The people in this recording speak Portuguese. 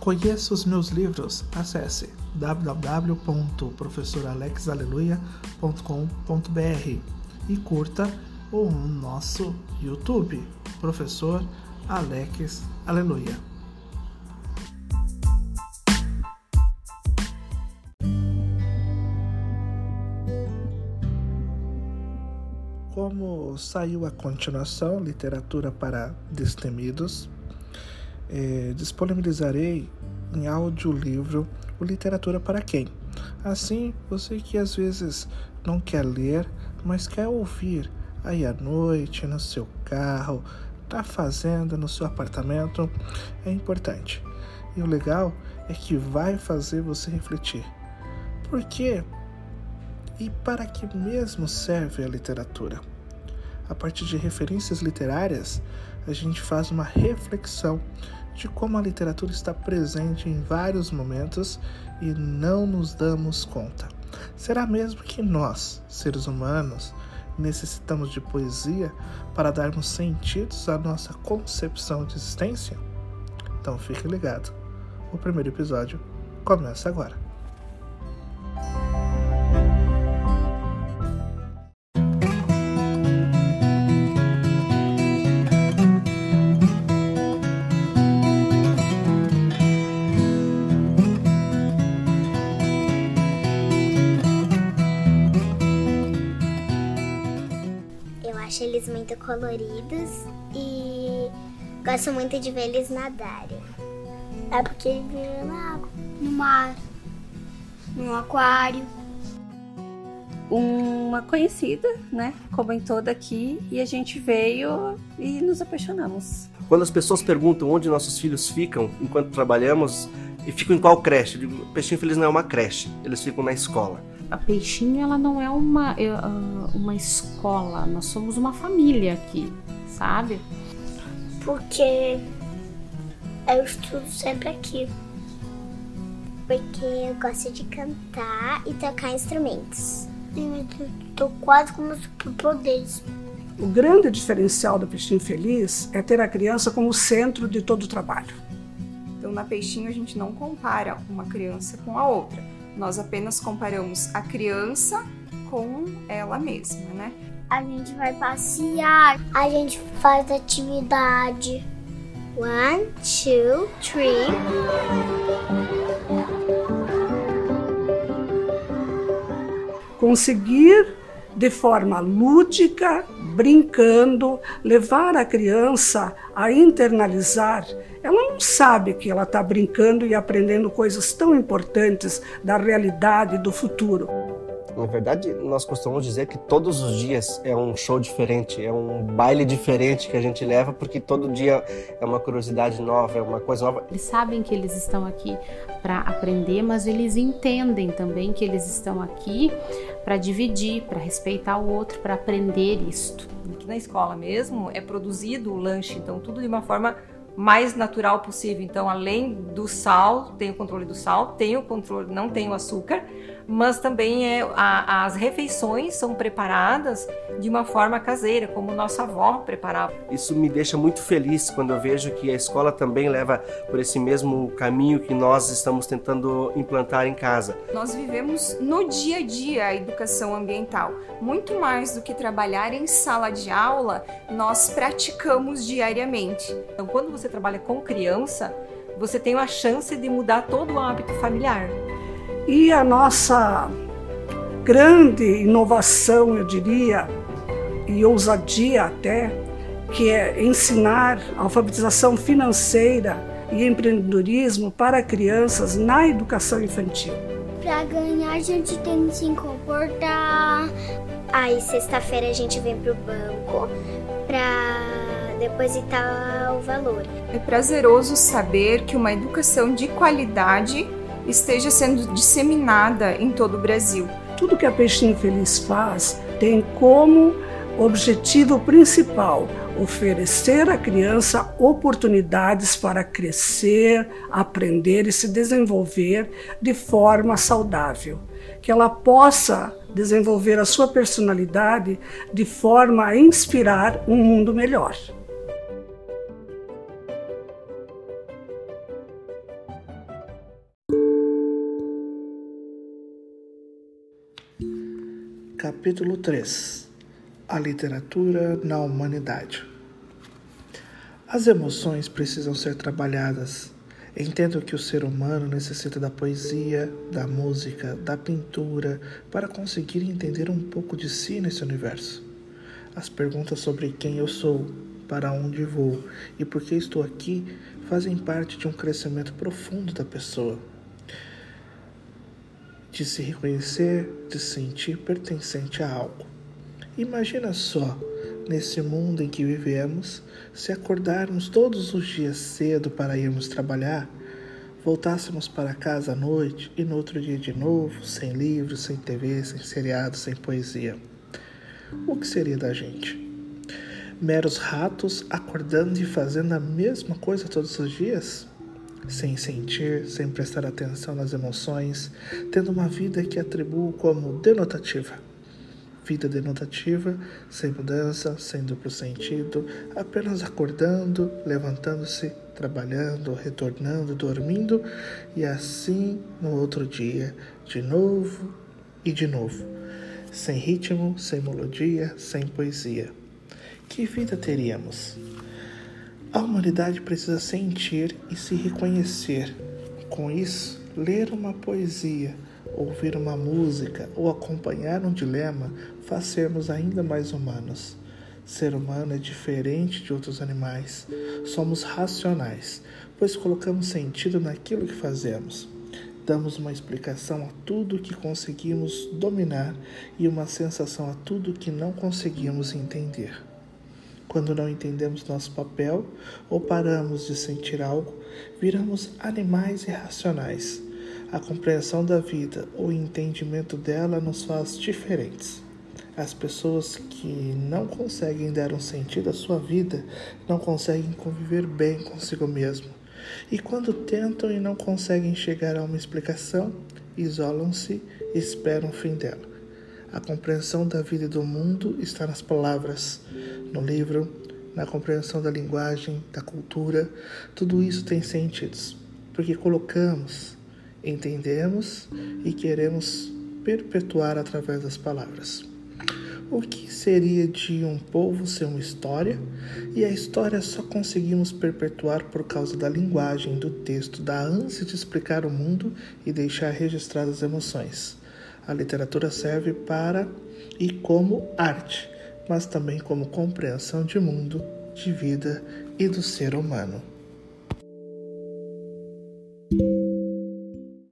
Conheça os meus livros, acesse www.professoralexaleluia.com.br e curta o nosso YouTube, Professor Alex Aleluia. Como saiu a continuação, Literatura para Destemidos, é, disponibilizarei em audiolivro o Literatura para Quem. Assim, você que às vezes não quer ler, mas quer ouvir aí à noite, no seu carro, tá fazendo no seu apartamento, é importante. E o legal é que vai fazer você refletir. Por quê? E para que mesmo serve a literatura? A partir de referências literárias, a gente faz uma reflexão de como a literatura está presente em vários momentos e não nos damos conta. Será mesmo que nós, seres humanos, necessitamos de poesia para darmos sentidos à nossa concepção de existência? Então fique ligado. O primeiro episódio começa agora. Eles muito coloridos e gosto muito de ver eles nadarem. É porque eles vivem na água, no mar, no aquário. Uma conhecida, né, comentou daqui e a gente veio e nos apaixonamos. Quando as pessoas perguntam onde nossos filhos ficam enquanto trabalhamos e ficam em qual creche, eu digo, Peixinho Feliz não é uma creche, eles ficam na escola a Peixinho ela não é uma, é, ah, uma escola, nós somos uma família aqui, sabe? Porque eu estudo sempre aqui. Porque eu gosto de cantar e tocar instrumentos. Eu tô quase com meus superpoderes. O grande diferencial da Peixinho Feliz é ter a criança como centro de todo o trabalho. Então, na Peixinho, a gente não compara uma criança com a outra nós apenas comparamos a criança com ela mesma, né? A gente vai passear, a gente faz atividade. One, two, three. Conseguir de forma lúdica, brincando, levar a criança a internalizar ela não sabe que ela está brincando e aprendendo coisas tão importantes da realidade do futuro. Na verdade, nós costumamos dizer que todos os dias é um show diferente, é um baile diferente que a gente leva, porque todo dia é uma curiosidade nova, é uma coisa nova. Eles sabem que eles estão aqui para aprender, mas eles entendem também que eles estão aqui para dividir, para respeitar o outro, para aprender isto. Aqui na escola mesmo é produzido o lanche, então tudo de uma forma mais natural possível. Então, além do sal, tem o controle do sal, tem o controle, não tem o açúcar, mas também é, a, as refeições são preparadas de uma forma caseira, como nossa avó preparava. Isso me deixa muito feliz quando eu vejo que a escola também leva por esse mesmo caminho que nós estamos tentando implantar em casa. Nós vivemos no dia a dia a educação ambiental. Muito mais do que trabalhar em sala de aula, nós praticamos diariamente. Então, quando você trabalha com criança, você tem a chance de mudar todo o hábito familiar. E a nossa grande inovação, eu diria, e ousadia até, que é ensinar alfabetização financeira e empreendedorismo para crianças na educação infantil. Para ganhar, a gente tem que se comportar. Aí, sexta-feira, a gente vem para o banco para depositar o valor. É prazeroso saber que uma educação de qualidade esteja sendo disseminada em todo o Brasil. Tudo que a Peixinho Feliz faz tem como objetivo principal oferecer à criança oportunidades para crescer, aprender e se desenvolver de forma saudável. Que ela possa desenvolver a sua personalidade de forma a inspirar um mundo melhor. Capítulo 3 A literatura na humanidade. As emoções precisam ser trabalhadas. Entendo que o ser humano necessita da poesia, da música, da pintura para conseguir entender um pouco de si nesse universo. As perguntas sobre quem eu sou, para onde vou e por que estou aqui fazem parte de um crescimento profundo da pessoa. De se reconhecer, de se sentir pertencente a algo. Imagina só, nesse mundo em que vivemos, se acordarmos todos os dias cedo para irmos trabalhar, voltássemos para casa à noite e no outro dia de novo, sem livros, sem TV, sem seriado, sem poesia. O que seria da gente? meros ratos acordando e fazendo a mesma coisa todos os dias? Sem sentir, sem prestar atenção nas emoções, tendo uma vida que atribuo como denotativa. Vida denotativa, sem mudança, sem duplo sentido, apenas acordando, levantando-se, trabalhando, retornando, dormindo e assim no outro dia, de novo e de novo. Sem ritmo, sem melodia, sem poesia que vida teríamos? A humanidade precisa sentir e se reconhecer. Com isso, ler uma poesia, ouvir uma música ou acompanhar um dilema faz sermos ainda mais humanos. Ser humano é diferente de outros animais. Somos racionais, pois colocamos sentido naquilo que fazemos. Damos uma explicação a tudo que conseguimos dominar e uma sensação a tudo que não conseguimos entender. Quando não entendemos nosso papel ou paramos de sentir algo, viramos animais irracionais. A compreensão da vida ou entendimento dela nos faz diferentes. As pessoas que não conseguem dar um sentido à sua vida não conseguem conviver bem consigo mesmo. E quando tentam e não conseguem chegar a uma explicação, isolam-se e esperam o fim dela. A compreensão da vida e do mundo está nas palavras, no livro, na compreensão da linguagem, da cultura. Tudo isso tem sentidos, porque colocamos, entendemos e queremos perpetuar através das palavras. O que seria de um povo ser uma história? E a história só conseguimos perpetuar por causa da linguagem, do texto, da ânsia de explicar o mundo e deixar registradas as emoções. A literatura serve para e como arte, mas também como compreensão de mundo, de vida e do ser humano.